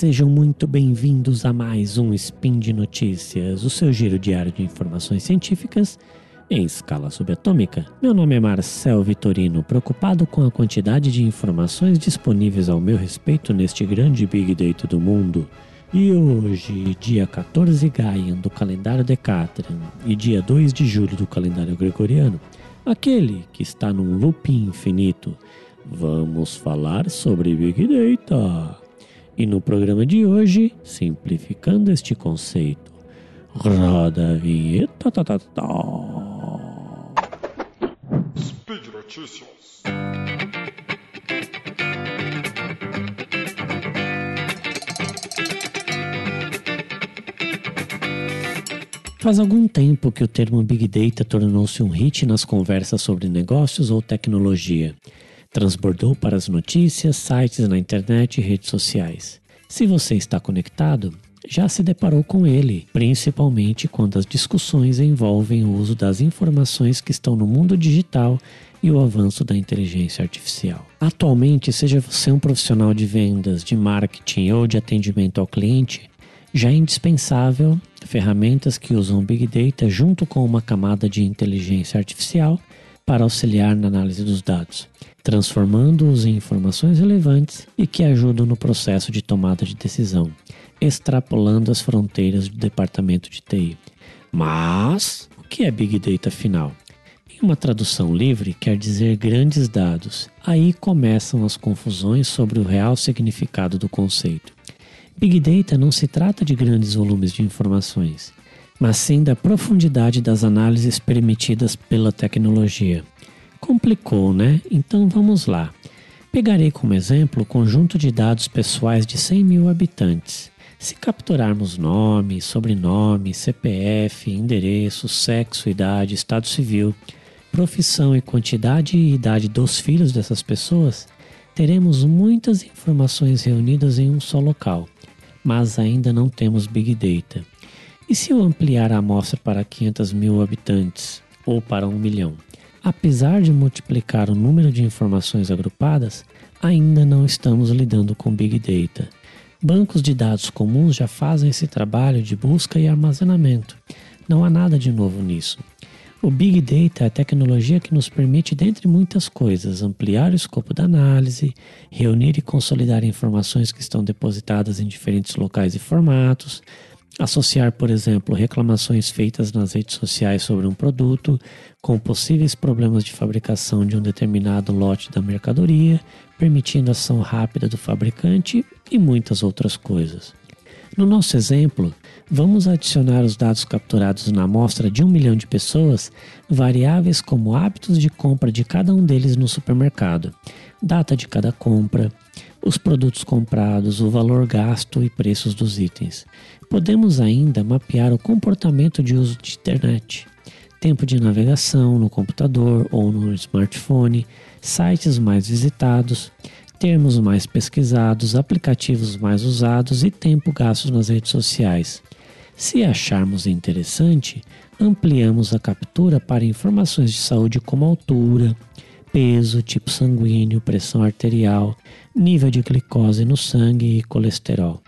Sejam muito bem-vindos a mais um Spin de Notícias, o seu giro diário de informações científicas em escala subatômica. Meu nome é Marcel Vitorino, preocupado com a quantidade de informações disponíveis ao meu respeito neste grande Big Data do mundo. E hoje, dia 14 Gaian do calendário Decatran e dia 2 de julho do calendário Gregoriano, aquele que está num looping infinito, vamos falar sobre Big Data. E no programa de hoje, simplificando este conceito, roda a vinheta. Tá, tá, tá, Speed Notícias. Faz algum tempo que o termo Big Data tornou-se um hit nas conversas sobre negócios ou tecnologia. Transbordou para as notícias, sites na internet e redes sociais. Se você está conectado, já se deparou com ele, principalmente quando as discussões envolvem o uso das informações que estão no mundo digital e o avanço da inteligência artificial. Atualmente, seja você um profissional de vendas, de marketing ou de atendimento ao cliente, já é indispensável ferramentas que usam Big Data junto com uma camada de inteligência artificial para auxiliar na análise dos dados, transformando-os em informações relevantes e que ajudam no processo de tomada de decisão, extrapolando as fronteiras do departamento de TI. Mas o que é Big Data afinal? Em uma tradução livre, quer dizer grandes dados. Aí começam as confusões sobre o real significado do conceito. Big Data não se trata de grandes volumes de informações, mas sim da profundidade das análises permitidas pela tecnologia. Complicou, né? Então vamos lá. Pegarei como exemplo o conjunto de dados pessoais de 100 mil habitantes. Se capturarmos nome, sobrenome, CPF, endereço, sexo, idade, estado civil, profissão e quantidade e idade dos filhos dessas pessoas, teremos muitas informações reunidas em um só local, mas ainda não temos Big Data. E se eu ampliar a amostra para 500 mil habitantes ou para 1 milhão? Apesar de multiplicar o número de informações agrupadas, ainda não estamos lidando com Big Data. Bancos de dados comuns já fazem esse trabalho de busca e armazenamento. Não há nada de novo nisso. O Big Data é a tecnologia que nos permite, dentre muitas coisas, ampliar o escopo da análise, reunir e consolidar informações que estão depositadas em diferentes locais e formatos, Associar, por exemplo, reclamações feitas nas redes sociais sobre um produto com possíveis problemas de fabricação de um determinado lote da mercadoria, permitindo ação rápida do fabricante e muitas outras coisas. No nosso exemplo, vamos adicionar os dados capturados na amostra de um milhão de pessoas, variáveis como hábitos de compra de cada um deles no supermercado, data de cada compra, os produtos comprados, o valor gasto e preços dos itens. Podemos ainda mapear o comportamento de uso de internet, tempo de navegação no computador ou no smartphone, sites mais visitados, termos mais pesquisados, aplicativos mais usados e tempo gasto nas redes sociais. Se acharmos interessante, ampliamos a captura para informações de saúde como altura, peso, tipo sanguíneo, pressão arterial, nível de glicose no sangue e colesterol.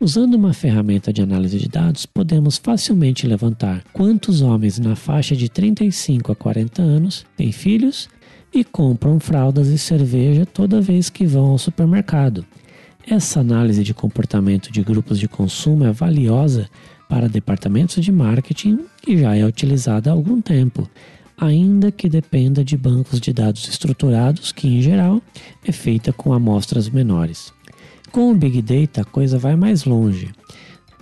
Usando uma ferramenta de análise de dados, podemos facilmente levantar quantos homens na faixa de 35 a 40 anos têm filhos e compram fraldas e cerveja toda vez que vão ao supermercado. Essa análise de comportamento de grupos de consumo é valiosa para departamentos de marketing e já é utilizada há algum tempo, ainda que dependa de bancos de dados estruturados, que em geral é feita com amostras menores. Com o Big Data, a coisa vai mais longe.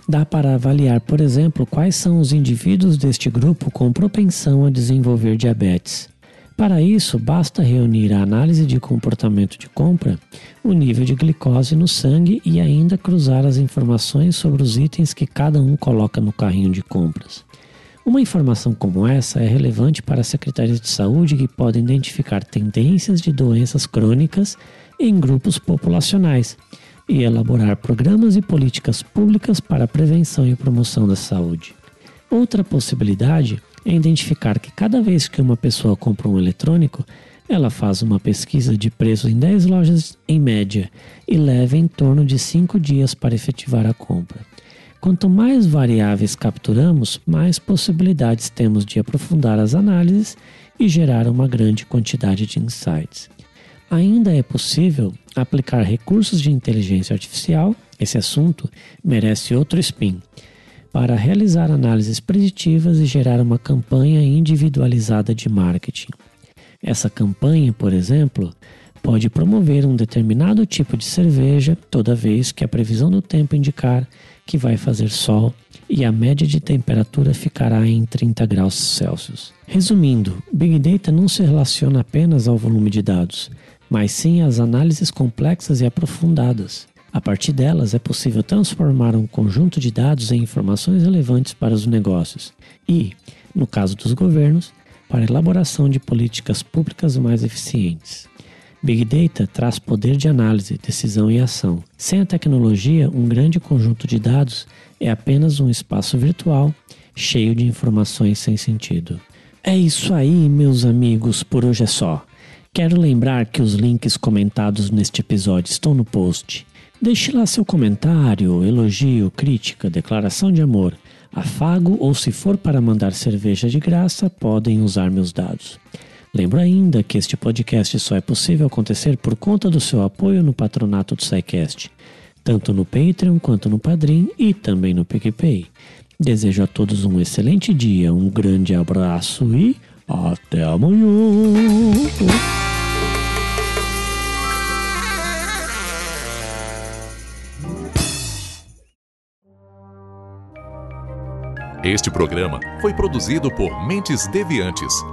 Dá para avaliar, por exemplo, quais são os indivíduos deste grupo com propensão a desenvolver diabetes. Para isso, basta reunir a análise de comportamento de compra, o nível de glicose no sangue e ainda cruzar as informações sobre os itens que cada um coloca no carrinho de compras. Uma informação como essa é relevante para secretarias de saúde que podem identificar tendências de doenças crônicas em grupos populacionais e elaborar programas e políticas públicas para a prevenção e promoção da saúde. Outra possibilidade é identificar que cada vez que uma pessoa compra um eletrônico, Ela faz uma pesquisa de preço em 10 lojas em média e leva em torno de 5 dias para efetivar a compra. Quanto mais variáveis capturamos, mais possibilidades temos de aprofundar as análises e gerar uma grande quantidade de insights. Ainda é possível aplicar recursos de inteligência artificial, esse assunto merece outro spin, para realizar análises preditivas e gerar uma campanha individualizada de marketing. Essa campanha, por exemplo, pode promover um determinado tipo de cerveja toda vez que a previsão do tempo indicar que vai fazer sol e a média de temperatura ficará em 30 graus Celsius. Resumindo, Big Data não se relaciona apenas ao volume de dados, mas sim às análises complexas e aprofundadas. A partir delas é possível transformar um conjunto de dados em informações relevantes para os negócios e, no caso dos governos, para a elaboração de políticas públicas mais eficientes. Big Data traz poder de análise, decisão e ação. Sem a tecnologia, um grande conjunto de dados é apenas um espaço virtual cheio de informações sem sentido. É isso aí, meus amigos, por hoje é só. Quero lembrar que os links comentados neste episódio estão no post. Deixe lá seu comentário, elogio, crítica, declaração de amor, afago ou se for para mandar cerveja de graça, podem usar meus dados. Lembro ainda que este podcast só é possível acontecer por conta do seu apoio no patronato do SciCast, tanto no Patreon quanto no Padrim e também no PicPay. Desejo a todos um excelente dia, um grande abraço e até amanhã! Este programa foi produzido por Mentes Deviantes.